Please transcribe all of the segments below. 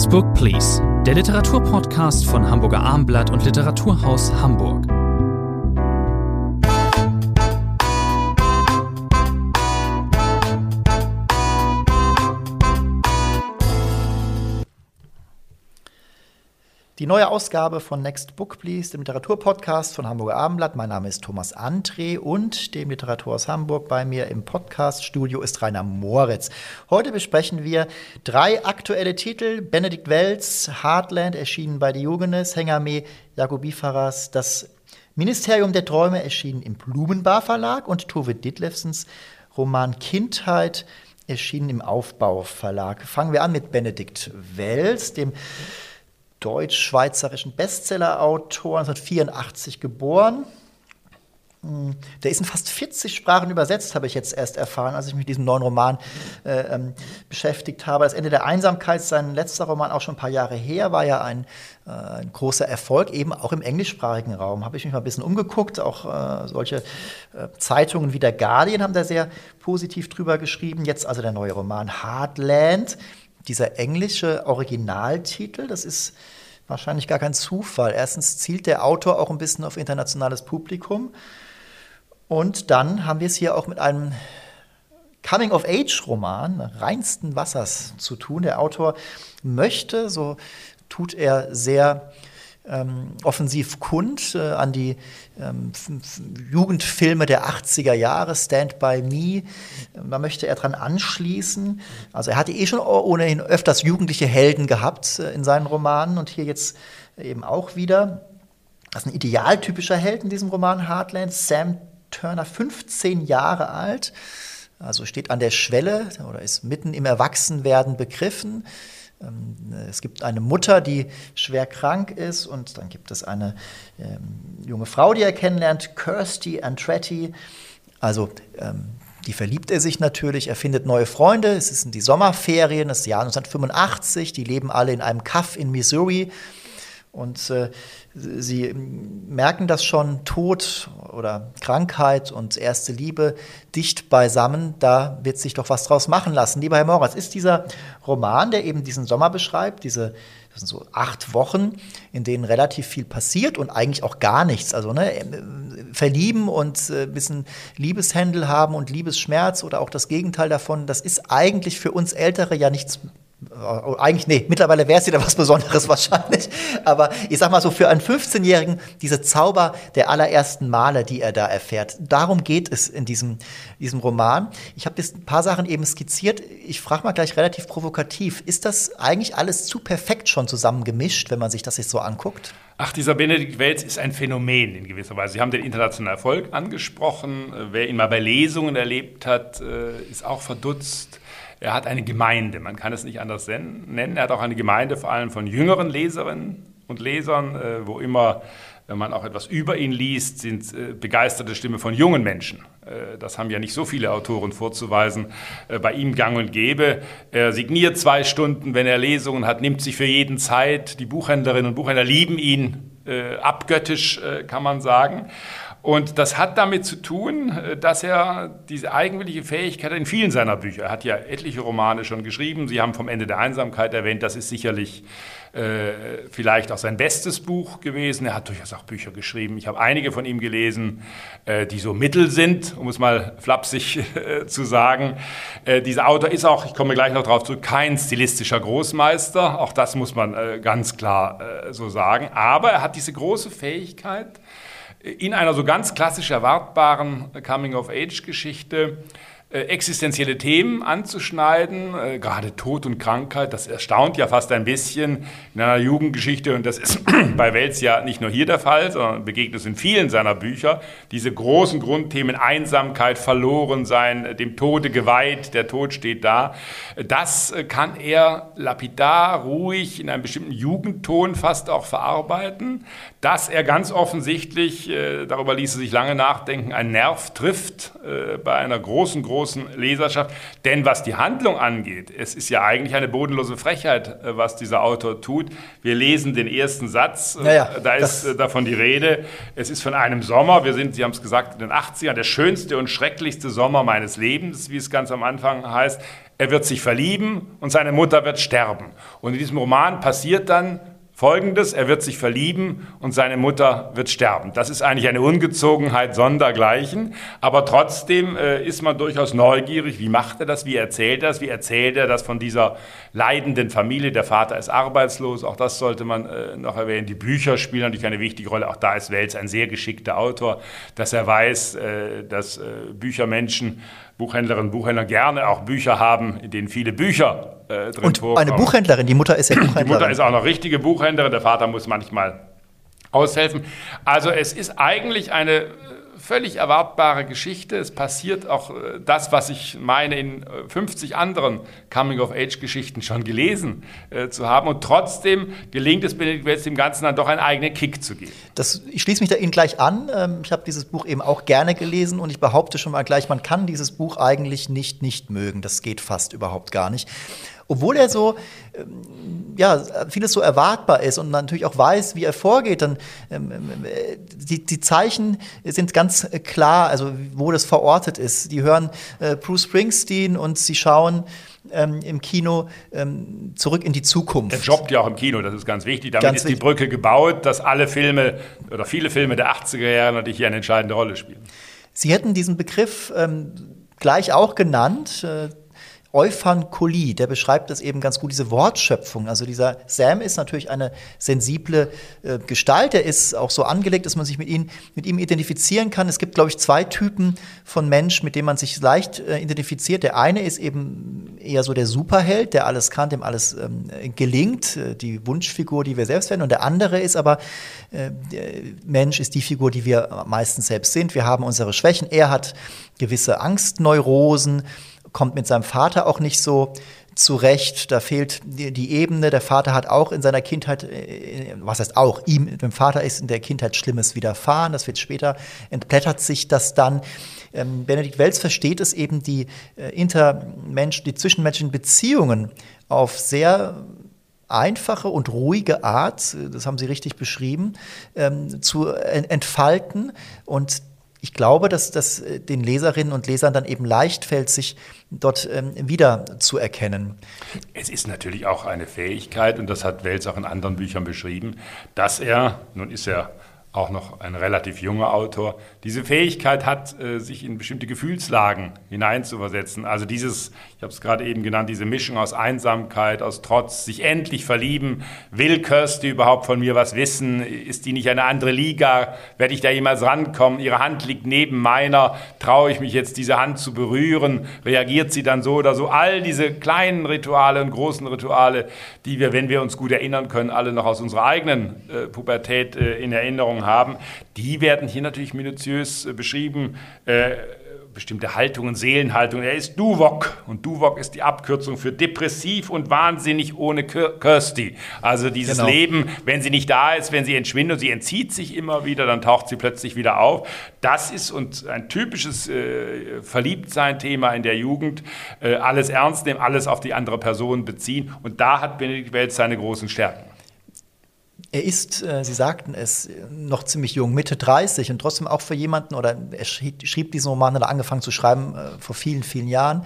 Next Book Please, der Literaturpodcast von Hamburger Armblatt und Literaturhaus Hamburg. Die neue Ausgabe von Next Book Please, dem Literaturpodcast von Hamburger Abendblatt. Mein Name ist Thomas André und dem Literaturhaus Hamburg bei mir im Podcaststudio ist Rainer Moritz. Heute besprechen wir drei aktuelle Titel. Benedikt Welz, Heartland, erschienen bei Diogenes, Hengame, Jakobifaras, das Ministerium der Träume, erschienen im Blumenbar Verlag und Tove Ditlevsens Roman Kindheit, erschienen im Aufbau Verlag. Fangen wir an mit Benedikt Welz, dem deutsch-schweizerischen Bestsellerautor, 1984 geboren. Hm, der ist in fast 40 Sprachen übersetzt, habe ich jetzt erst erfahren, als ich mich mit diesem neuen Roman äh, ähm, beschäftigt habe. Das Ende der Einsamkeit, sein letzter Roman, auch schon ein paar Jahre her, war ja ein, äh, ein großer Erfolg, eben auch im englischsprachigen Raum. Habe ich mich mal ein bisschen umgeguckt. Auch äh, solche äh, Zeitungen wie der Guardian haben da sehr positiv drüber geschrieben. Jetzt also der neue Roman Heartland dieser englische Originaltitel, das ist wahrscheinlich gar kein Zufall. Erstens zielt der Autor auch ein bisschen auf internationales Publikum. Und dann haben wir es hier auch mit einem Coming-of-Age-Roman reinsten Wassers zu tun. Der Autor möchte, so tut er sehr ähm, offensiv kund äh, an die ähm, Jugendfilme der 80er Jahre, Stand by Me. Da möchte er dran anschließen. Also er hatte eh schon ohnehin öfters jugendliche Helden gehabt äh, in seinen Romanen und hier jetzt eben auch wieder. Das ist ein idealtypischer Held in diesem Roman Heartland, Sam Turner, 15 Jahre alt, also steht an der Schwelle oder ist mitten im Erwachsenwerden begriffen ähm, es gibt eine Mutter, die schwer krank ist und dann gibt es eine ähm, junge Frau, die er kennenlernt, Kirsty Andretti. Also ähm, die verliebt er sich natürlich, er findet neue Freunde. Es sind die Sommerferien, das Jahr 1985, die leben alle in einem Kaff in Missouri. Und äh, sie merken das schon, Tod oder Krankheit und erste Liebe dicht beisammen, da wird sich doch was draus machen lassen. Lieber Herr Moritz, ist dieser Roman, der eben diesen Sommer beschreibt, diese das sind so acht Wochen, in denen relativ viel passiert und eigentlich auch gar nichts. Also ne, verlieben und äh, bisschen Liebeshändel haben und Liebesschmerz oder auch das Gegenteil davon, das ist eigentlich für uns Ältere ja nichts eigentlich, nee, mittlerweile wäre es wieder was Besonderes wahrscheinlich. Aber ich sag mal so, für einen 15-Jährigen, diese Zauber der allerersten Male, die er da erfährt, darum geht es in diesem, diesem Roman. Ich habe jetzt ein paar Sachen eben skizziert. Ich frage mal gleich relativ provokativ. Ist das eigentlich alles zu perfekt schon zusammengemischt, wenn man sich das jetzt so anguckt? Ach, dieser Benedikt Welz ist ein Phänomen in gewisser Weise. Sie haben den internationalen Erfolg angesprochen. Wer ihn mal bei Lesungen erlebt hat, äh, ist auch verdutzt er hat eine Gemeinde, man kann es nicht anders nennen. Er hat auch eine Gemeinde vor allem von jüngeren Leserinnen und Lesern, äh, wo immer, man auch etwas über ihn liest, sind äh, begeisterte Stimme von jungen Menschen. Äh, das haben ja nicht so viele Autoren vorzuweisen. Bei ihm gang und gäbe. Er signiert zwei Stunden, wenn er Lesungen hat, nimmt sich für jeden Zeit. Die Buchhändlerinnen und Buchhändler lieben ihn abgöttisch, kann man sagen. Und das hat damit zu tun, äh, dass er diese eigenwillige Fähigkeit in vielen seiner Bücher, er hat ja etliche Romane schon geschrieben, Sie haben vom Ende der Einsamkeit erwähnt, das ist sicherlich äh, vielleicht auch sein bestes Buch gewesen. Er hat durchaus auch Bücher geschrieben. Ich habe einige von ihm gelesen, äh, die so mittel sind, um es mal flapsig äh, zu sagen. Äh, dieser Autor ist auch, ich komme gleich noch darauf zurück, kein stilistischer Großmeister. Auch das muss man äh, ganz klar so sagen. Aber er hat diese große Fähigkeit, in einer so ganz klassisch erwartbaren Coming-of-Age-Geschichte äh, existenzielle Themen anzuschneiden, äh, gerade Tod und Krankheit, das erstaunt ja fast ein bisschen in einer Jugendgeschichte. Und das ist bei Welz ja nicht nur hier der Fall, sondern begegnet es in vielen seiner Bücher, diese großen Grundthemen Einsamkeit, Verlorensein, dem Tode geweiht, der Tod steht da, das äh, kann er lapidar, ruhig, in einem bestimmten Jugendton fast auch verarbeiten, dass er ganz offensichtlich, darüber ließe sich lange nachdenken, einen Nerv trifft bei einer großen, großen Leserschaft. Denn was die Handlung angeht, es ist ja eigentlich eine bodenlose Frechheit, äh, was dieser Autor tut. Wir lesen den ersten Satz, äh, ja, da ist äh, davon die Rede. Es ist von einem Sommer, wir sind, Sie haben es gesagt, in den 80ern, der schönste und schrecklichste Sommer meines Lebens, wie es ganz am Anfang heißt. er wird sich verlieben und seine Mutter wird sterben. Und in diesem Roman passiert dann Folgendes, er wird sich verlieben und seine Mutter wird sterben. Das ist eigentlich eine Ungezogenheit sondergleichen, aber trotzdem äh, ist man durchaus neugierig, wie macht er das, wie erzählt er das, wie erzählt er das von dieser leidenden Familie, der Vater ist arbeitslos, auch das sollte man äh, noch erwähnen. Die Bücher spielen natürlich eine wichtige Rolle, auch da ist Welz ein sehr geschickter Autor, dass er weiß, äh, dass äh, Büchermenschen Buchhändlerinnen und Buchhändler gerne auch Bücher haben, in denen viele Bücher äh, drin und vorkommen. eine Buchhändlerin, die Mutter ist ja Buchhändlerin. Die Mutter ist auch noch richtige Buchhändlerin, der Vater muss manchmal aushelfen. Also es ist eigentlich eine völlig erwartbare Geschichte. Es passiert auch äh, das, was ich meine, in 50 äh, anderen Coming-of-Age-Geschichten schon gelesen äh, zu haben. Und trotzdem gelingt es Benedikt Wells dem Ganzen dann doch einen eigenen Kick zu geben. Das, ich schließe mich da Ihnen gleich an. Ähm, ich habe dieses Buch eben auch gerne gelesen und ich behaupte schon mal gleich, man kann dieses Buch eigentlich nicht nicht mögen. Das geht fast überhaupt gar nicht obwohl er so, ähm, ja, vieles so erwartbar ist und man natürlich auch weiß, wie er vorgeht, dann ähm, ähm, die, die Zeichen sind ganz klar, also wo das verortet ist. Die hören äh, Bruce Springsteen und sie schauen ähm, im Kino ähm, zurück in die Zukunft. Er jobbt ja auch im Kino, das ist ganz wichtig. Damit ganz ist die Brücke gebaut, dass alle Filme oder viele Filme der 80er Jahre natürlich hier eine entscheidende Rolle spielen. Sie hätten diesen Begriff ähm, gleich auch genannt. Äh, Euphankolie, der beschreibt das eben ganz gut, diese Wortschöpfung. Also dieser Sam ist natürlich eine sensible äh, Gestalt. Er ist auch so angelegt, dass man sich mit ihm, mit ihm identifizieren kann. Es gibt, glaube ich, zwei Typen von Mensch, mit denen man sich leicht äh, identifiziert. Der eine ist eben eher so der Superheld, der alles kann, dem alles ähm, gelingt, äh, die Wunschfigur, die wir selbst werden. Und der andere ist aber, äh, Mensch ist die Figur, die wir meistens selbst sind. Wir haben unsere Schwächen. Er hat gewisse Angstneurosen kommt mit seinem Vater auch nicht so zurecht. Da fehlt die, die, Ebene. Der Vater hat auch in seiner Kindheit, äh, was heißt auch, ihm, dem Vater ist in der Kindheit Schlimmes widerfahren. Das wird später, entblättert sich das dann. Ähm, Benedikt Welz versteht es eben, die äh, Intermensch, die zwischenmenschlichen Beziehungen auf sehr einfache und ruhige Art, äh, das haben Sie richtig beschrieben, ähm, zu entfalten und ich glaube, dass das äh, den Leserinnen und Lesern dann eben leicht fällt, sich dort ähm, wieder zu erkennen. Es ist natürlich auch eine Fähigkeit, und das hat Wells auch in anderen Büchern beschrieben, dass er, nun ist er auch noch ein relativ junger Autor, diese Fähigkeit hat, äh, sich in bestimmte Gefühlslagen hineinzuversetzen. Also dieses, ich habe es gerade eben genannt, diese Mischung aus Einsamkeit, aus Trotz, sich endlich verlieben. Will Kirsty überhaupt von mir was wissen? Ist die nicht eine andere Liga? Werde ich da jemals rankommen? Ihre Hand liegt neben meiner. Traue ich mich jetzt, diese Hand zu berühren? Reagiert sie dann so oder so? All diese kleinen Rituale und großen Rituale, die wir, wenn wir uns gut erinnern können, alle noch aus unserer eigenen äh, Pubertät äh, in Erinnerung Erfahrungen haben, die werden hier natürlich minutiös äh, beschrieben. Äh, bestimmte Haltungen, Seelenhaltungen. Er ist Duwok und Duwok ist die Abkürzung für depressiv und wahnsinnig ohne Kirsty. Also dieses genau. Leben, wenn sie nicht da ist, wenn sie entschwindet und sie entzieht sich immer wieder, dann taucht sie plötzlich wieder auf. Das ist und ein typisches äh, Verliebtsein-Thema in der Jugend. Äh, alles ernst nehmen, alles auf die andere Person beziehen und da hat Benedikt Welz seine großen Stärken. Er ist, äh, Sie sagten es, noch ziemlich jung, Mitte 30 und trotzdem auch für jemanden, oder er schrieb, diesen Roman, hat er angefangen zu schreiben äh, vor vielen, vielen Jahren.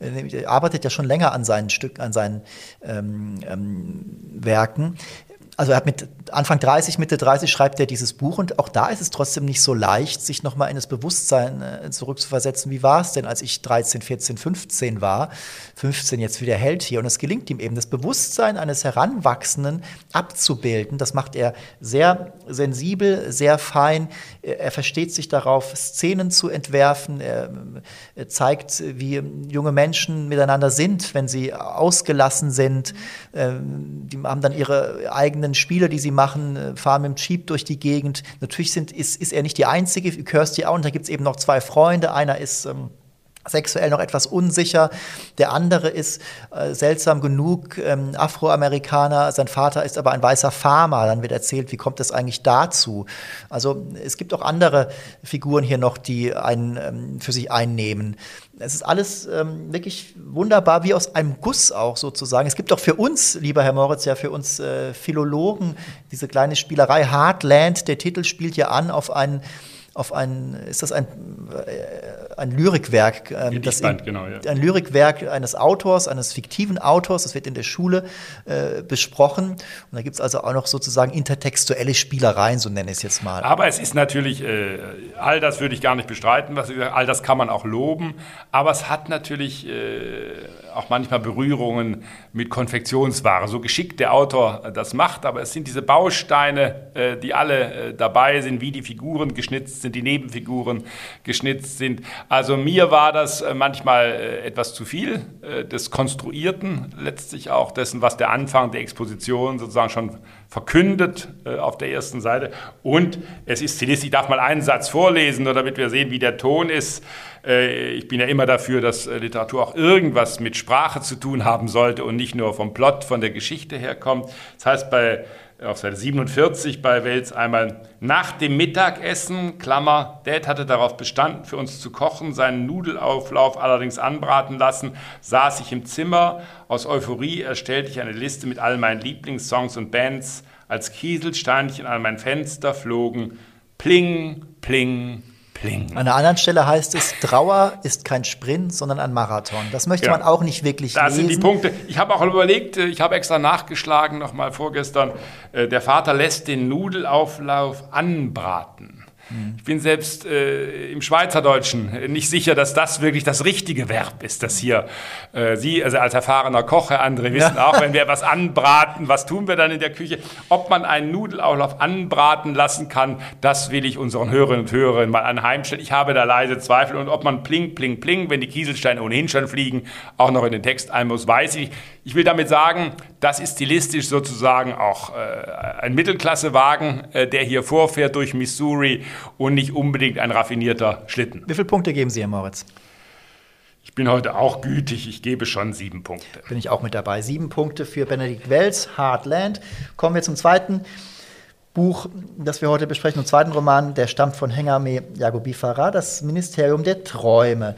Äh, er arbeitet ja schon länger an seinen Stück, an seinen ähm, ähm, Werken also er hat mit Anfang 30, Mitte 30 schreibt er dieses Buch und auch da ist es trotzdem nicht so leicht, sich nochmal in das Bewusstsein äh, zurückzuversetzen. Wie war es denn, als ich 13, 14, 15 war? 15 jetzt wieder hält hier und es gelingt ihm eben, das Bewusstsein eines Heranwachsenden abzubilden. Das macht er sehr sensibel, sehr fein. Er versteht sich darauf, Szenen zu entwerfen. Er, er zeigt, wie junge Menschen miteinander sind, wenn sie ausgelassen sind. Ähm, die haben dann ihre eigenen eigenen Spiele, die sie machen, äh, fahren mit dem Jeep durch die Gegend. Natürlich sind, ist, ist er nicht die Einzige, Kirsty auch, und da gibt es eben noch zwei Freunde. Einer ist ähm, sexuell noch etwas unsicher. Der andere ist äh, seltsam genug ähm, Afroamerikaner. Sein Vater ist aber ein weißer Farmer. Dann wird erzählt, wie kommt es eigentlich dazu? Also es gibt auch andere Figuren hier noch, die einen ähm, für sich einnehmen. Es ist alles ähm, wirklich wunderbar, wie aus einem Guss auch sozusagen. Es gibt auch für uns, lieber Herr Moritz, ja für uns äh, Philologen, diese kleine Spielerei Heartland. Der Titel spielt ja an auf einen auf ein, ist das ein, äh, ein Lyrik,werk. Ähm, das in, genau, ja. Ein Lyrikwerk eines Autors, eines fiktiven Autors. Das wird in der Schule äh, besprochen. Und da gibt es also auch noch sozusagen intertextuelle Spielereien, so nenne ich es jetzt mal. Aber es ist natürlich, äh, all das würde ich gar nicht bestreiten, was ich all das kann man auch loben. Aber es hat natürlich äh, auch manchmal Berührungen mit Konfektionsware. So geschickt der Autor das macht, aber es sind diese Bausteine, äh, die alle äh, dabei sind, wie die Figuren geschnitzt sind, die Nebenfiguren geschnitzt sind. Also mir war das äh, manchmal etwas zu viel des Konstruierten, letztlich auch dessen, was der Anfang der Exposition sozusagen schon verkündet auf der ersten Seite. Und es ist stilistisch, ich darf mal einen Satz vorlesen, nur damit wir sehen, wie der Ton ist. Äh, ich bin ja immer dafür, dass äh, Literatur auch irgendwas mit Sprache zu tun haben sollte und nicht nur vom Plot, von der Geschichte herkommt. Das heißt bei auf Seite 47 bei Wels einmal nach dem Mittagessen, Klammer, Dad hatte darauf bestanden, für uns zu kochen, seinen Nudelauflauf allerdings anbraten lassen, saß ich im Zimmer. Aus Euphorie erstellte ich eine Liste mit all meinen Lieblingssongs und Bands. Als Kieselsteinchen an mein Fenster flogen, pling, pling, Pling. An einer anderen Stelle heißt es, Trauer ist kein Sprint, sondern ein Marathon. Das möchte ja. man auch nicht wirklich das lesen. Das sind die Punkte. Ich habe auch überlegt, äh, ich habe extra nachgeschlagen, noch mal vorgestern, äh, der Vater lässt den Nudelauflauf anbraten. Ich bin selbst äh, im Schweizerdeutschen nicht sicher, dass das wirklich das richtige Verb ist, das hier äh, Sie, also als erfahrener Koch, Herr André, wissen ja. auch, wenn wir etwas anbraten, was tun wir dann in der Küche? Ob man einen Nudelauflauf anbraten lassen kann, das will ich unseren Hörerinnen und Hörern mal anheimstellen. Ich habe da leise Zweifel und ob man pling, pling, pling, wenn die Kieselsteine ohnehin schon fliegen, auch noch in den Text ein muss, weiß ich. Ich will damit sagen, das ist stilistisch sozusagen auch äh, ein Mittelklassewagen, äh, der hier vorfährt durch Missouri und nicht unbedingt ein raffinierter Schlitten. Wie viele Punkte geben Sie, Herr Moritz? Ich bin heute auch gütig, ich gebe schon sieben Punkte. Bin ich auch mit dabei. Sieben Punkte für Benedikt Wells, Heartland. Kommen wir zum zweiten Buch, das wir heute besprechen, zum zweiten Roman, der stammt von Hengame Jagobi Farah, das Ministerium der Träume.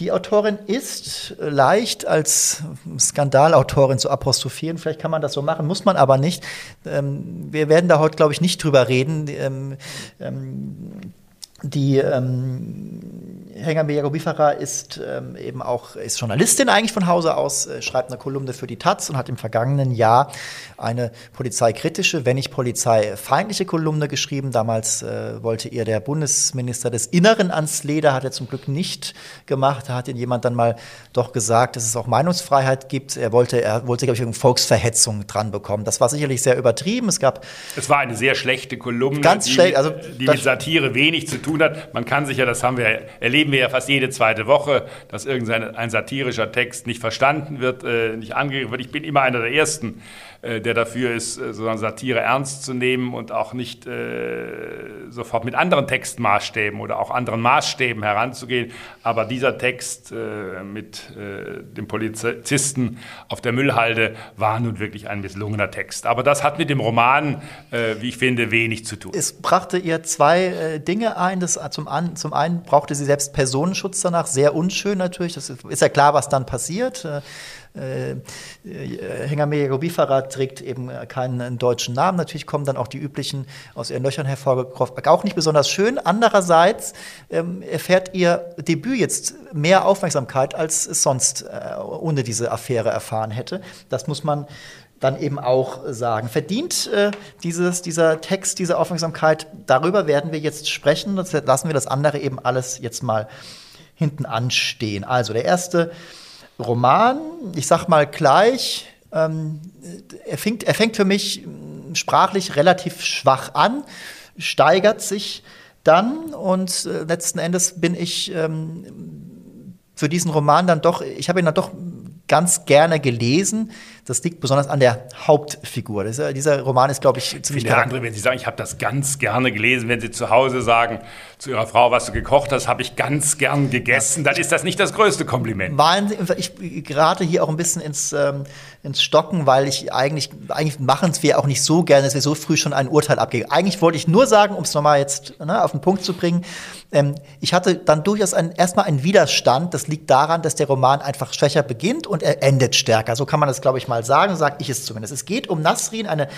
Die Autorin ist leicht als Skandalautorin zu apostrophieren. Vielleicht kann man das so machen, muss man aber nicht. Ähm, wir werden da heute, glaube ich, nicht drüber reden. Die ähm, Hengame Jagobifara ist ähm, eben auch ist Journalistin eigentlich von Hause aus, äh, schreibt eine Kolumne für die Taz und hat im vergangenen Jahr eine polizeikritische, wenn nicht polizeifeindliche Kolumne geschrieben. Damals äh, wollte ihr der Bundesminister des Inneren ans Leder, hat er zum Glück nicht gemacht. Da hat ihn jemand dann mal doch gesagt, dass es auch Meinungsfreiheit gibt. Er wollte, er wollte, glaube ich, Volksverhetzung dran bekommen. Das war sicherlich sehr übertrieben. Es gab. Es war eine sehr schlechte Kolumne, ganz schlecht, also, die mit Satire wenig zu tun hat. Man kann sich ja, das haben wir, erleben wir ja fast jede zweite Woche, dass irgendein ein satirischer Text nicht verstanden wird, äh, nicht angegriffen wird. Ich bin immer einer der Ersten, äh, der dafür ist, äh, sozusagen Satire ernst zu nehmen und auch nicht äh, sofort mit anderen Textmaßstäben oder auch anderen Maßstäben heranzugehen. Aber dieser Text äh, mit äh, dem Polizisten auf der Müllhalde war nun wirklich ein misslungener Text. Aber das hat mit dem Roman, wie ich finde, wenig zu tun. Es brachte ihr zwei Dinge ein. Das, zum, an, zum einen brauchte sie selbst Personenschutz danach, sehr unschön natürlich. Das ist ja klar, was dann passiert. Äh, äh, Hengame Robifara trägt eben keinen deutschen Namen. Natürlich kommen dann auch die üblichen aus ihren Löchern hervorgekrochen. Auch nicht besonders schön. Andererseits ähm, erfährt ihr Debüt jetzt mehr Aufmerksamkeit, als es sonst äh, ohne diese Affäre erfahren hätte. Das muss man dann eben auch sagen. Verdient äh, dieses, dieser Text, diese Aufmerksamkeit? Darüber werden wir jetzt sprechen. Das lassen wir das andere eben alles jetzt mal hinten anstehen. Also der erste Roman, ich sag mal gleich, ähm, er, fängt, er fängt für mich sprachlich relativ schwach an, steigert sich dann und äh, letzten Endes bin ich ähm, für diesen Roman dann doch, ich habe ihn dann doch ganz gerne gelesen. Das liegt besonders an der Hauptfigur. Das, dieser Roman ist, glaube ich, ziemlich. Der andere, wenn Sie sagen, ich habe das ganz gerne gelesen, wenn Sie zu Hause sagen zu Ihrer Frau, was du gekocht hast, habe ich ganz gern gegessen, dann ist das nicht das größte Kompliment. Ich gerate hier auch ein bisschen ins, ähm, ins Stocken, weil ich eigentlich, eigentlich machen es wir auch nicht so gerne, dass wir so früh schon ein Urteil abgeben. Eigentlich wollte ich nur sagen, um es nochmal jetzt ne, auf den Punkt zu bringen, ähm, ich hatte dann durchaus ein, erstmal einen Widerstand. Das liegt daran, dass der Roman einfach schwächer beginnt und er endet stärker. So kann man das, glaube ich, mal sagen, sage ich es zumindest. Es geht um Nasrin, eine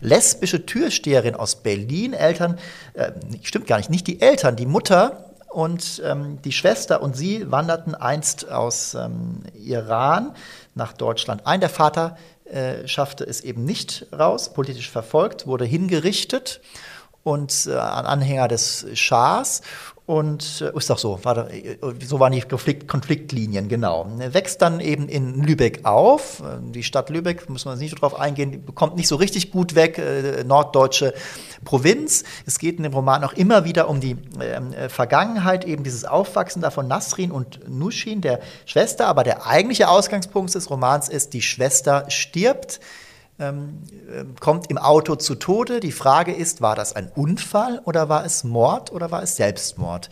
lesbische Türsteherin aus Berlin. Eltern, äh, stimmt gar nicht, nicht die Eltern, die Mutter Und ähm, die Schwester und sie wanderten einst aus ähm, Iran nach Deutschland ein. Der Vater äh, schaffte es eben nicht raus, politisch verfolgt, wurde hingerichtet und äh, ein Anhänger des Schahs und äh, ist doch so, war, äh, so waren die Konflikt, Konfliktlinien, genau. Wächst dann eben in Lübeck auf. Die Stadt Lübeck, muss man nicht drauf eingehen, bekommt nicht so richtig gut weg, äh, norddeutsche Provinz. Es geht in dem Roman auch immer wieder um die äh, Vergangenheit, eben dieses Aufwachsen da von Nasrin und Nushin, der Schwester. Aber der eigentliche Ausgangspunkt des Romans ist, die Schwester stirbt ähm, ähm, kommt im Auto zu Tode. Die Frage ist, war das ein Unfall oder war es Mord oder war es Selbstmord?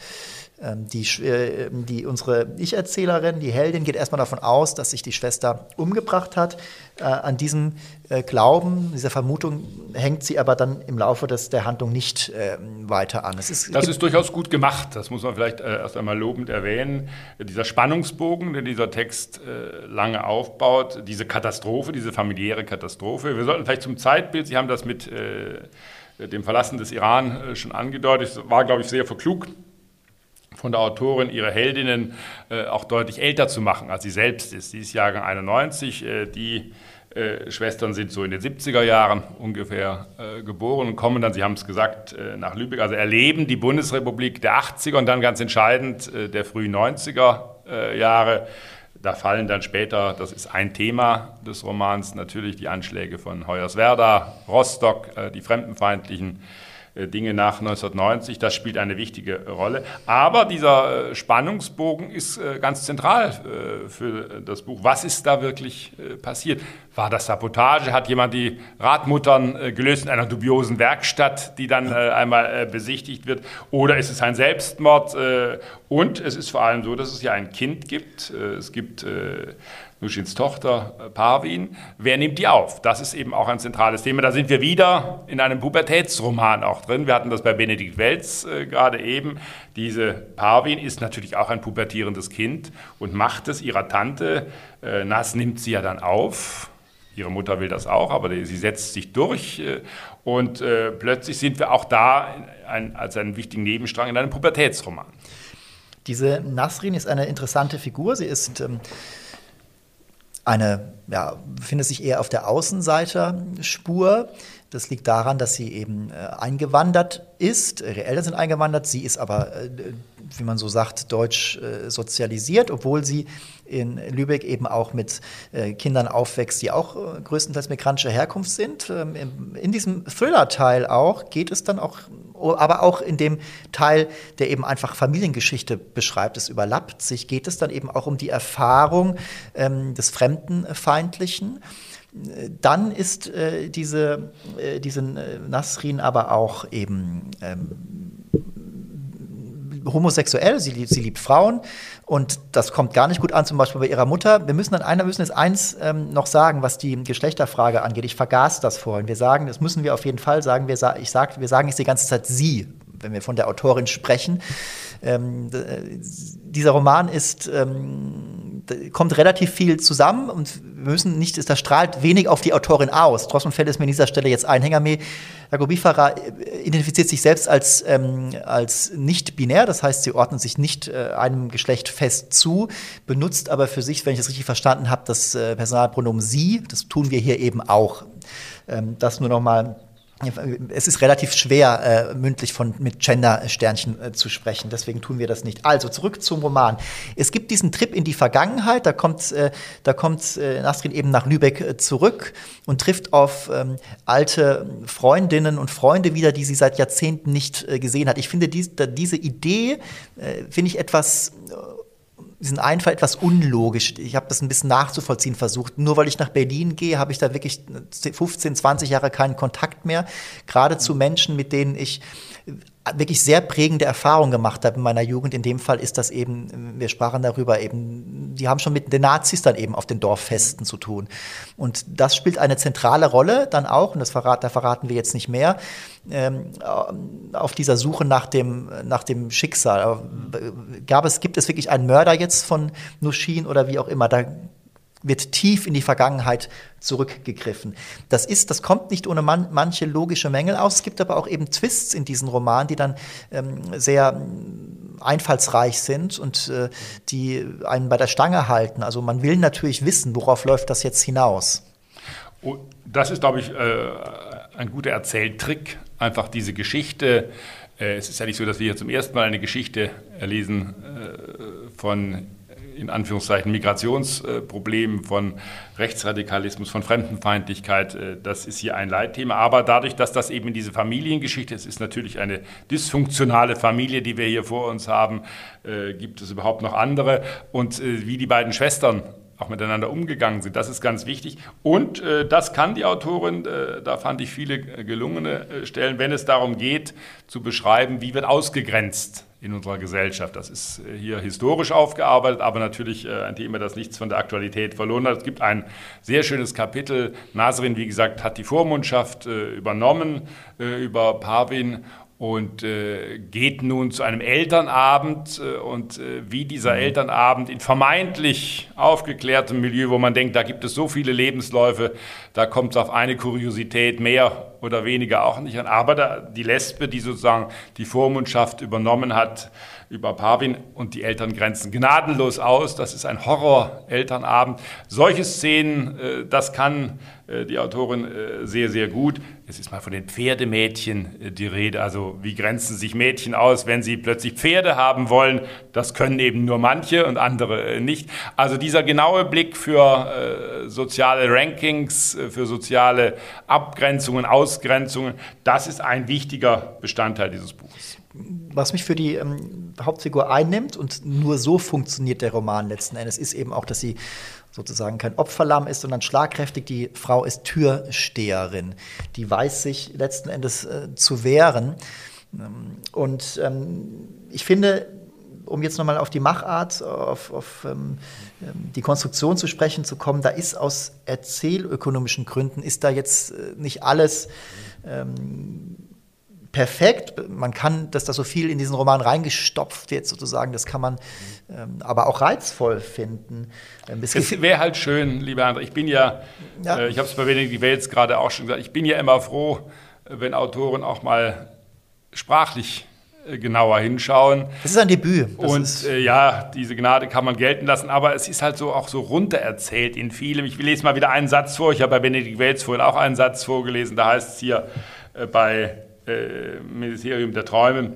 Ähm, die, äh, die, unsere Ich-Erzählerin, die Heldin, geht erstmal davon aus, dass sich die Schwester umgebracht hat. Äh, an diesem äh, Glauben, dieser Vermutung hängt sie aber dann im Laufe des, der Handlung nicht äh, weiter an. Ist, das ist durchaus gut gemacht, das muss man vielleicht erst einmal lobend erwähnen. Dieser Spannungsbogen, den dieser Text lange aufbaut, diese Katastrophe, diese familiäre Katastrophe. Wir sollten vielleicht zum Zeitbild, Sie haben das mit dem Verlassen des Iran schon angedeutet, war, glaube ich, sehr verklug von der Autorin, ihre Heldinnen äh, auch deutlich älter zu machen, als sie selbst ist. Sie ist Jahrgang 91, äh, die äh, Schwestern sind so in den 70er Jahren ungefähr äh, geboren und kommen dann, Sie haben es gesagt, äh, nach Lübeck, also erleben die Bundesrepublik der 80er und dann ganz entscheidend äh, der frühen 90er Jahre. Da fallen dann später, das ist ein Thema des Romans, natürlich die Anschläge von Hoyerswerda, Rostock, die fremdenfeindlichen äh, Dinge nach 1990, das spielt eine wichtige Rolle. Aber dieser äh, Spannungsbogen ist äh, ganz zentral für das Buch. Was ist da wirklich passiert? War das Sabotage? Hat jemand die Radmuttern gelöst in einer dubiosen Werkstatt, die dann einmal besichtigt wird? Oder ist es ein Selbstmord? Und es ist vor allem so, dass es ja ein Kind gibt. Es gibt Nuschins Tochter äh, Parvin. Wer nimmt die auf? Das ist eben auch ein zentrales Thema. Da sind wir wieder in einem Pubertätsroman auch drin. Wir hatten das bei Benedikt Welz äh, gerade eben. Diese Parvin ist natürlich auch ein pubertierendes Kind und macht es ihrer Tante. Äh, Nas nimmt sie ja dann auf. Ihre Mutter will das auch, aber sie setzt sich durch. Äh, und äh, plötzlich sind wir auch da als einen wichtigen Nebenstrang in einem Pubertätsroman. Diese Nasrin ist eine interessante Figur. Sie ist ähm, eine, ja, befindet sich eher auf der Außenseiterspur. Das liegt daran, dass sie eben äh, eingewandert ist. Ihre Eltern sind eingewandert, sie ist aber, äh, wie man so sagt, deutsch äh, sozialisiert, obwohl sie in Lübeck eben auch mit äh, Kindern aufwächst, die auch äh, größtenteils migrantischer Herkunft sind. Ähm, in diesem Thriller-Teil auch geht es dann auch, aber auch in dem Teil, der eben einfach Familiengeschichte beschreibt, es überlappt sich, geht es dann eben auch um die Erfahrung ähm, des Fremdenfeindlichen dann ist äh, diese, äh, diese äh, Nasrin aber auch eben ähm, homosexuell, sie sie liebt Frauen und das kommt gar nicht gut an, zum Beispiel bei ihrer Mutter. Wir müssen an einer müssen jetzt eins ähm, noch sagen, was die Geschlechterfrage angeht. Ich vergaß das vorhin. Wir sagen, das müssen wir auf jeden Fall sagen. Wir, ich sag, wir sagen jetzt die ganze Zeit sie, wenn wir von der Autorin sprechen. Ähm, dieser Roman ist ähm, kommt relativ viel zusammen und wir müssen nicht, das strahlt wenig auf die Autorin aus. Trotzdem fällt es mir an dieser Stelle jetzt ein. Hengame Dagobifara identifiziert sich selbst als, ähm, als nicht binär, das heißt, sie ordnet sich nicht äh, einem Geschlecht fest zu, benutzt aber für sich, wenn ich das richtig verstanden habe, das äh, Personalpronomen sie. Das tun wir hier eben auch. Ähm, das nur noch mal es ist relativ schwer, äh, mündlich von, mit Gender-Sternchen äh, zu sprechen. Deswegen tun wir das nicht. Also zurück zum Roman. Es gibt diesen Trip in die Vergangenheit. Da kommt, äh, da kommt äh, Astrid eben nach Lübeck äh, zurück und trifft auf ähm, alte Freundinnen und Freunde wieder, die sie seit Jahrzehnten nicht äh, gesehen hat. Ich finde dies, da, diese Idee, äh, finde ich etwas diesen Einfall etwas unlogisch. Ich habe das ein bisschen nachzuvollziehen versucht. Nur weil ich nach Berlin gehe, habe ich da wirklich 15, 20 Jahre keinen Kontakt mehr. Gerade zu Menschen, mit denen ich wirklich sehr prägende Erfahrungen gemacht habe in meiner Jugend. In dem Fall ist das eben, wir sprachen darüber eben, die haben schon mit den Nazis dann eben auf den Dorffesten zu tun. Und das spielt eine zentrale Rolle dann auch, und das verrat, da verraten wir jetzt nicht mehr, ähm, auf dieser Suche nach dem, nach dem Schicksal. Gab es, gibt es wirklich einen Mörder jetzt von Nushin oder wie auch immer? Da wird tief in die Vergangenheit zurückgegriffen. Das ist, das kommt nicht ohne man, manche logische Mängel aus. Es gibt aber auch eben Twists in diesen Romanen, die dann ähm, sehr ähm, einfallsreich sind und äh, die einen bei der Stange halten. Also man will natürlich wissen, worauf läuft das jetzt hinaus. Oh, das ist, glaube ich, äh, ein guter Erzähltrick, einfach diese Geschichte. Äh, es ist ja nicht so, dass wir hier zum ersten Mal eine Geschichte lesen äh, von in Anführungszeichen Migrationsproblemen, von Rechtsradikalismus, von Fremdenfeindlichkeit. Äh, das ist hier ein Leitthema. Aber dadurch, dass das eben in diese Familiengeschichte ist, ist natürlich eine dysfunktionale Familie, die wir hier vor uns haben, äh, gibt es überhaupt noch andere. Und äh, wie die beiden Schwestern auch miteinander umgegangen sind. Das ist ganz wichtig. Und äh, das kann die Autorin, äh, da fand ich viele gelungene äh, Stellen, wenn es darum geht, zu beschreiben, wie wird ausgegrenzt in unserer Gesellschaft. Das ist äh, hier historisch aufgearbeitet, aber natürlich äh, ein Thema, das nichts von der Aktualität verloren hat. Es gibt ein sehr schönes Kapitel. Nasrin, wie gesagt, hat die Vormundschaft äh, übernommen über Parvin und äh, geht nun zu einem Elternabend äh, und äh, wie dieser mhm. Elternabend in vermeintlich aufgeklärtem Milieu, wo man denkt, da gibt es so viele Lebensläufe, da kommt es auf eine Kuriosität mehr oder weniger auch nicht an. Aber da, die Lesbe, die sozusagen die Vormundschaft übernommen hat über Parvin und die Eltern grenzen gnadenlos aus. Das ist ein Horror-Elternabend. Solche Szenen, äh, das kann äh, die Autorin äh, sehr, sehr gut. Es ist mal von den Pferdemädchen die Rede. Also wie grenzen sich Mädchen aus, wenn sie plötzlich Pferde haben wollen? Das können eben nur manche und andere nicht. Also dieser genaue Blick für soziale Rankings, für soziale Abgrenzungen, Ausgrenzungen, das ist ein wichtiger Bestandteil dieses Buches was mich für die ähm, Hauptfigur einnimmt und nur so funktioniert der Roman letzten Endes, ist eben auch, dass sie sozusagen kein Opferlamm ist, sondern schlagkräftig. Die Frau ist Türsteherin. Die weiß sich letzten Endes äh, zu wehren. Ähm, und ähm, ich finde, um jetzt nochmal auf die Machart, auf, auf ähm, ähm, die Konstruktion zu sprechen zu kommen, da ist aus erzählökonomischen Gründen, ist da jetzt äh, nicht alles ähm, perfekt. Man kann, dass da so viel in diesen Roman reingestopft wird, sozusagen, das kann man ähm, aber auch reizvoll finden. Ähm, es wäre halt schön, lieber André. Ich bin ja, ja. Äh, ich habe es bei Benedikt Welz gerade auch schon gesagt, ich bin ja immer froh, wenn Autoren auch mal sprachlich äh, genauer hinschauen. Das ist ein Debüt. Das und äh, ja, diese Gnade kann man gelten lassen, aber es ist halt so auch so runtererzählt in vielem. Ich lese mal wieder einen Satz vor. Ich habe bei Benedikt Welz vorhin auch einen Satz vorgelesen. Da heißt es hier äh, bei Ministerium der Träume.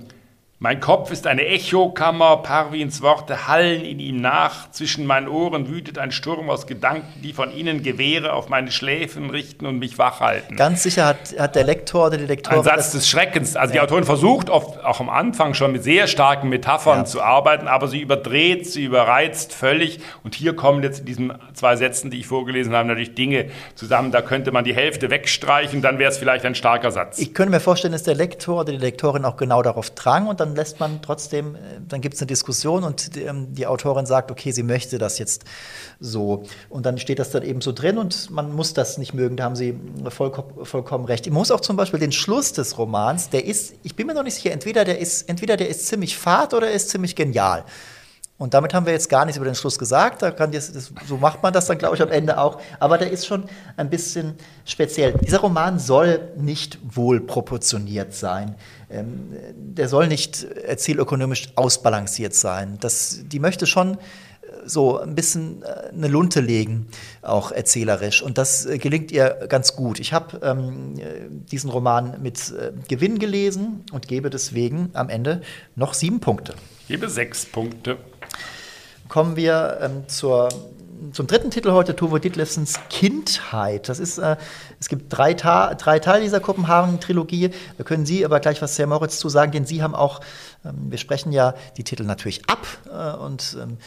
Mein Kopf ist eine Echokammer, Parvins Worte hallen in ihm nach. Zwischen meinen Ohren wütet ein Sturm aus Gedanken, die von ihnen Gewehre auf meine Schläfen richten und mich wach halten. Ganz sicher hat, hat der Lektor oder die Lektorin. Ein Satz des Schreckens. Also ja. die Autorin versucht oft auch am Anfang schon mit sehr starken Metaphern ja. zu arbeiten, aber sie überdreht, sie überreizt völlig. Und hier kommen jetzt in diesen zwei Sätzen, die ich vorgelesen habe, natürlich Dinge zusammen. Da könnte man die Hälfte wegstreichen, dann wäre es vielleicht ein starker Satz. Ich könnte mir vorstellen, dass der Lektor oder die Lektorin auch genau darauf drang und dann lässt man trotzdem, äh, dann gibt es eine Diskussion und die, ähm, die, Autorin sagt, okay, sie möchte das jetzt so. Und dann steht das dann eben so drin und man muss das nicht mögen, da haben sie vollkommen, vollkommen recht. Ich muss auch zum Beispiel den Schluss des Romans, der ist, ich bin mir noch nicht sicher, entweder der ist, entweder der ist ziemlich fad oder er ist ziemlich genial. Und damit haben wir jetzt gar nichts über den Schluss gesagt. Da kann das, das, so macht man das dann, glaube ich, am Ende auch. Aber der ist schon ein bisschen speziell. Dieser Roman soll nicht wohl proportioniert sein. Ähm, der soll nicht erzählökonomisch ausbalanciert sein. Das, die möchte schon äh, so ein bisschen äh, eine Lunte legen, auch erzählerisch. Und das äh, gelingt ihr ganz gut. Ich habe ähm, diesen Roman mit äh, Gewinn gelesen und gebe deswegen am Ende noch sieben Punkte. Ich gebe sechs Punkte kommen wir ähm, zur, zum dritten Titel heute, Tove Ditlevsens Kindheit. Das ist, äh, es gibt drei, Ta drei Teile dieser Kopenhagen-Trilogie. Da können Sie aber gleich was, Herr Moritz, zu sagen, denn Sie haben auch, ähm, wir sprechen ja die Titel natürlich ab äh, und ähm,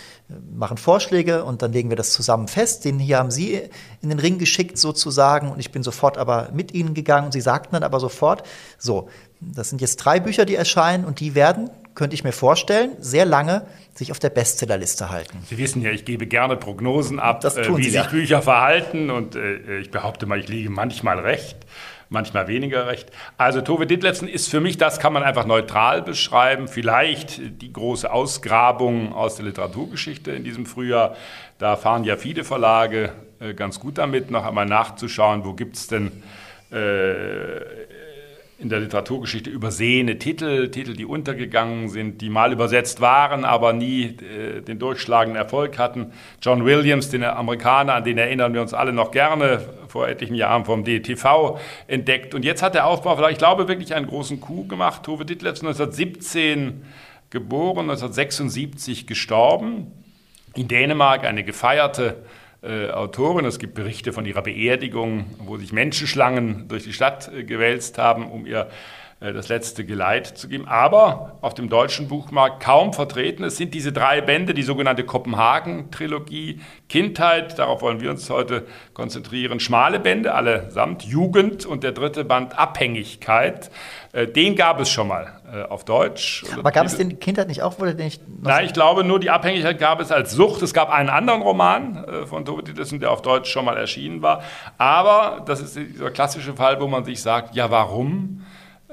machen Vorschläge und dann legen wir das zusammen fest. Den hier haben Sie in den Ring geschickt sozusagen und ich bin sofort aber mit Ihnen gegangen. Sie sagten dann aber sofort, so, das sind jetzt drei Bücher, die erscheinen und die werden, könnte ich mir vorstellen, sehr lange sich auf der Bestsellerliste halten. Sie wissen ja, ich gebe gerne Prognosen ab, äh, wie sich ja. Bücher verhalten und äh, ich behaupte mal, ich liege manchmal recht. manchmal weniger recht. Also Tove Ditlevsen ist für mich, das kann man einfach neutral beschreiben, vielleicht die große Ausgrabung aus der Literaturgeschichte in diesem Frühjahr. Da fahren ja viele Verlage äh, ganz gut damit, noch einmal nachzuschauen, wo gibt es denn äh, in der Literaturgeschichte übersehene Titel, Titel, die untergegangen sind, die mal übersetzt waren, aber nie äh, den durchschlagenden Erfolg hatten. John Williams, den Amerikaner, an den erinnern wir uns alle noch gerne, vor etlichen Jahren vom DTV entdeckt. Und jetzt hat der Aufbau, ich glaube, wirklich einen großen Coup gemacht. Tove Ditlevs 1917 geboren, 1976 gestorben. In Dänemark eine gefeierte äh, Autorin. Es gibt Berichte von ihrer Beerdigung, wo sich Menschenschlangen durch die Stadt äh, gewälzt haben, um ihr das letzte Geleit zu geben. Aber auf dem deutschen Buchmarkt kaum vertreten. Es sind diese drei Bände, die sogenannte Kopenhagen-Trilogie, Kindheit, darauf wollen wir uns heute konzentrieren, schmale Bände allesamt, Jugend und der dritte Band Abhängigkeit. Äh, den gab es schon mal äh, auf Deutsch. Aber gab es den Kindheit nicht auch? Wurde den nicht Nein, ich glaube nur die Abhängigkeit gab es als Sucht. Es gab einen anderen Roman von Tove Ditlevsen, der auf Deutsch schon mal erschienen war. Aber das ist dieser klassische Fall, wo man sich sagt, ja warum?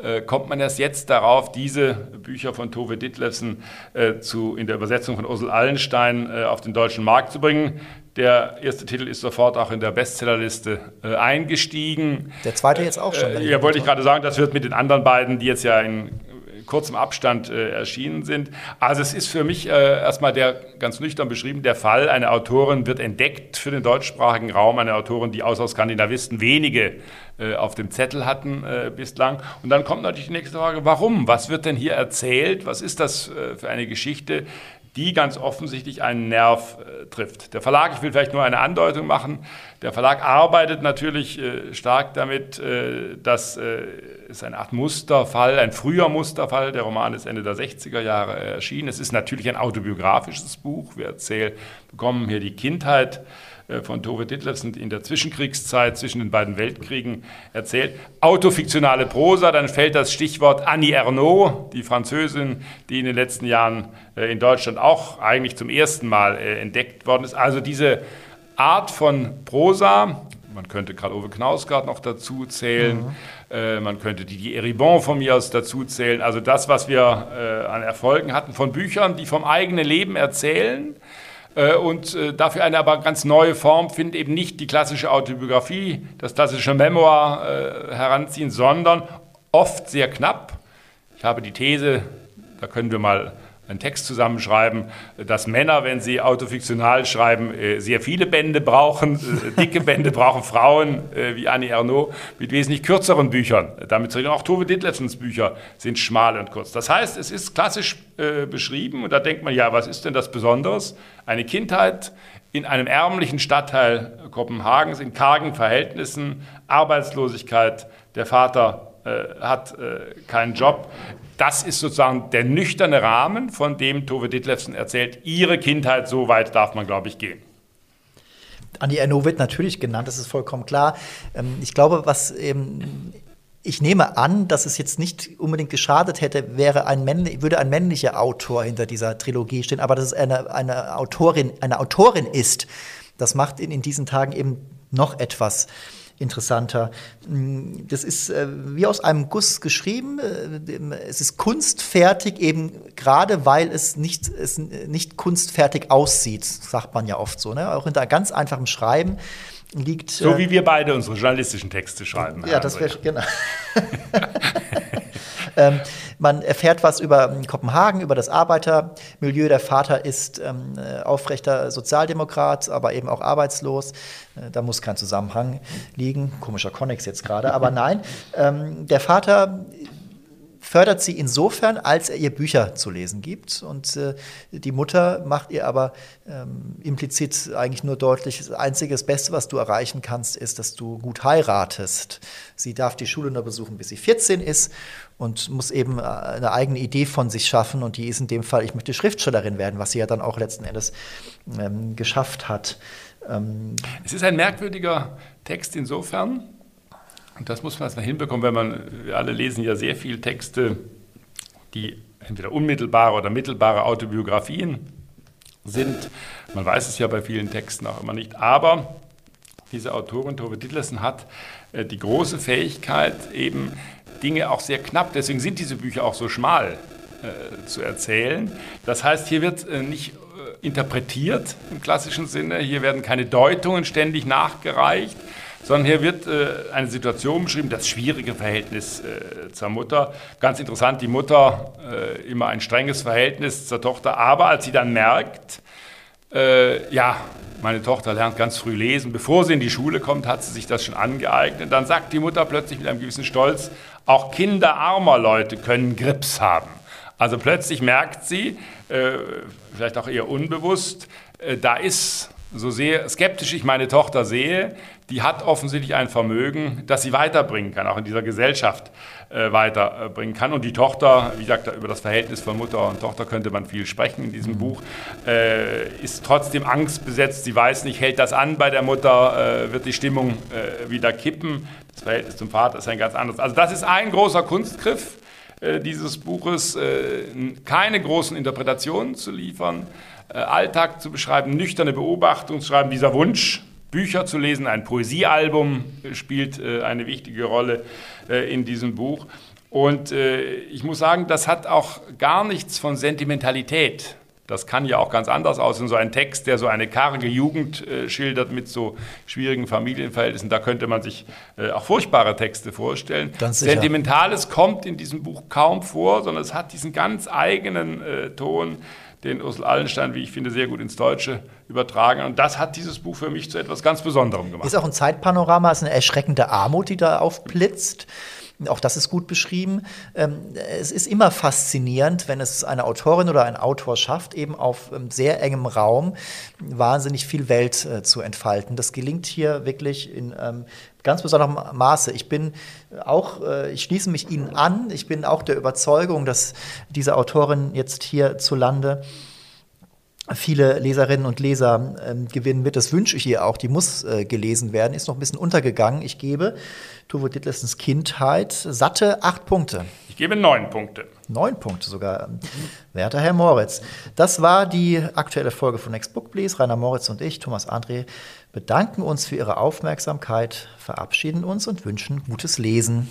Äh, kommt man erst jetzt darauf, diese Bücher von Tove Ditlevsen äh, zu, in der Übersetzung von Ursel Allenstein äh, auf den deutschen Markt zu bringen. Der erste Titel ist sofort auch in der Bestsellerliste äh, eingestiegen. Der zweite jetzt auch schon. Äh, ja, wollte ich gerade sagen, das wird mit den anderen beiden, die jetzt ja in kurzem Abstand äh, erschienen sind. Also es ist für mich äh, erstmal der ganz nüchtern beschrieben der Fall, eine Autorin wird entdeckt für den deutschsprachigen Raum, eine Autorin, die außer Skandinavisten wenige äh, auf dem Zettel hatten äh, bislang. Und dann kommt natürlich die nächste Frage, warum? Was wird denn hier erzählt? Was ist das äh, für eine Geschichte? Die ganz offensichtlich einen Nerv äh, trifft. Der Verlag, ich will vielleicht nur eine Andeutung machen, der Verlag arbeitet natürlich äh, stark damit, äh, dass äh, es eine Art Musterfall, ein früher Musterfall, der Roman ist Ende der 60er Jahre erschienen. Es ist natürlich ein autobiografisches Buch. Wir erzählen, bekommen hier die Kindheit von Tove Ditlevsen in der Zwischenkriegszeit zwischen den beiden Weltkriegen erzählt. Autofiktionale Prosa, dann fällt das Stichwort Annie Ernaux, die Französin, die in den letzten Jahren äh, in Deutschland auch eigentlich zum ersten Mal äh, entdeckt worden ist. Also diese Art von Prosa, man könnte Karl-Ove Knausgard noch dazu zählen, mhm. man könnte die Eribon von mir aus dazu zählen. Also das, was wir an Erfolgen hatten von Büchern, die vom eigenen Leben erzählen, äh, und äh, dafür eine aber ganz neue Form findet, eben nicht die klassische Autobiografie, das klassische Memoir äh, heranziehen, sondern oft sehr knapp. Ich habe die These, da können wir mal einen Text zusammenschreiben, dass Männer, wenn sie autofiktional schreiben, äh, sehr viele Bände brauchen, äh, dicke Bände brauchen Frauen äh, wie Annie Ernaux mit wesentlich kürzeren Büchern. Damit zählen auch Tove Ditlevsens Bücher sind schmal und kurz. Das heißt, es ist klassisch beschrieben und da denkt man, ja, was ist denn das Besonderes? Eine Kindheit in einem ärmlichen Stadtteil Kopenhagens in kargen Verhältnissen, Arbeitslosigkeit, der Vater äh, hat äh, keinen Job. Das ist sozusagen der nüchterne Rahmen, von dem Tove Ditlevsen erzählt. Ihre Kindheit, so weit darf man, glaube ich, gehen. Andi Erno wird natürlich genannt, das ist vollkommen klar. Ähm, ich glaube, was eben ich nehme an, dass es jetzt nicht unbedingt geschadet hätte, wäre ein männlich, würde ein männlicher Autor hinter dieser Trilogie stehen, aber dass es eine, eine Autorin, eine Autorin ist, das macht ihn in diesen Tagen eben noch etwas interessanter. Das ist äh, wie aus einem Guss geschrieben. Äh, es ist kunstfertig, eben gerade weil es nicht, es nicht kunstfertig aussieht, sagt man ja oft so. Ne? Auch hinter ganz einfachem Schreiben liegt. So äh, wie wir beide unsere journalistischen Texte schreiben. Ja, das wäre genau. ähm, man erfährt was über Kopenhagen, über das Arbeitermilieu. Der Vater ist ähm, äh, aufrechter Sozialdemokrat, aber eben auch arbeitslos. Äh, da muss kein Zusammenhang liegen. Komischer Konnex jetzt gerade, aber nein. Ähm, der Vater fördert sie insofern, als er ihr Bücher zu lesen gibt. Und äh, die Mutter macht ihr aber ähm, implizit eigentlich nur deutlich, das einzige, das Beste, was du erreichen kannst, ist, dass du gut heiratest. Sie darf die Schule nur besuchen, bis sie 14 ist und muss eben äh, eine eigene Idee von sich schaffen. Und die ist in dem Fall, ich möchte Schriftstellerin werden, was sie ja dann auch letzten Endes ähm, geschafft hat. Ähm es ist ein merkwürdiger Text insofern, und das muss man erstmal hinbekommen, wenn man, wir alle lesen ja sehr viele Texte, die entweder unmittelbare oder mittelbare Autobiografien sind. Man weiß es ja bei vielen Texten auch immer nicht. Aber diese Autorin Tove Ditlevsen hat äh, die große Fähigkeit, eben Dinge auch sehr knapp, deswegen sind diese Bücher auch so schmal äh, zu erzählen. Das heißt, hier wird äh, nicht äh, interpretiert im klassischen Sinne, hier werden keine Deutungen ständig nachgereicht, sondern hier wird äh, eine Situation beschrieben, das schwierige Verhältnis äh, zur Mutter. Ganz interessant, die Mutter äh, immer ein strenges Verhältnis zur Tochter, aber als sie dann merkt, äh, ja, meine Tochter lernt ganz früh lesen, bevor sie in die Schule kommt, hat sie sich das schon angeeignet, dann sagt die Mutter plötzlich mit einem gewissen Stolz, auch Kinder armer Leute können Grips haben. Also plötzlich merkt sie, äh, vielleicht auch eher unbewusst, äh, da ist so sehr skeptisch ich meine Tochter sehe, die hat offensichtlich ein Vermögen, das sie weiterbringen kann, auch in dieser Gesellschaft äh, weiterbringen kann. Und die Tochter, wie gesagt, über das Verhältnis von Mutter und Tochter könnte man viel sprechen in diesem mhm. Buch, äh, ist trotzdem angstbesetzt. Sie weiß nicht, hält das an bei der Mutter, äh, wird die Stimmung äh, wieder kippen. Das Verhältnis zum Vater ist ein ganz anderes. Also das ist ein großer Kunstgriff äh, dieses Buches, äh, keine großen Interpretationen zu liefern Alltag zu beschreiben, nüchterne Beobachtung zu schreiben, dieser Wunsch, Bücher zu lesen, ein Poesiealbum spielt äh, eine wichtige Rolle äh, in diesem Buch. Und ich muss sagen, das hat auch gar nichts von Sentimentalität. Das kann ja auch ganz anders aussehen. So ein Text, der so eine karge Jugend äh, schildert mit so schwierigen Familienverhältnissen, da könnte man sich äh, auch furchtbare Texte vorstellen. Sentimentales kommt in diesem Buch kaum vor, sondern es hat diesen ganz eigenen äh, Ton, den Ursel Allenstein, wie ich finde, sehr gut ins Deutsche übertragen. Und das hat dieses Buch für mich zu etwas ganz Besonderem gemacht. Ist auch ein Zeitpanorama, ist eine erschreckende Armut, die da aufblitzt. Auch das ist gut beschrieben. Ähm, es ist immer faszinierend, wenn es eine Autorin oder ein Autor schafft, eben auf ähm, sehr engem Raum wahnsinnig viel Welt äh, zu entfalten. Das gelingt hier wirklich in ähm, ganz besonderem Maße. Ich bin auch, äh, ich schließe mich Ihnen an. Ich bin auch der Überzeugung, dass diese Autorin jetzt hierzulande viele Leserinnen und Leser ähm, gewinnen wird. Das wünsche ich ihr auch. Die muss äh, gelesen werden. Ist noch ein bisschen untergegangen. Ich gebe Tuvo Ditlessens Kindheit satte acht Punkte. Ich gebe neun Punkte. Neun Punkte sogar. Mhm. Werter Herr Moritz. Das war die aktuelle Folge von Next Book Please. Rainer Moritz und ich, Thomas André, bedanken uns für Ihre Aufmerksamkeit, verabschieden uns und wünschen gutes Lesen.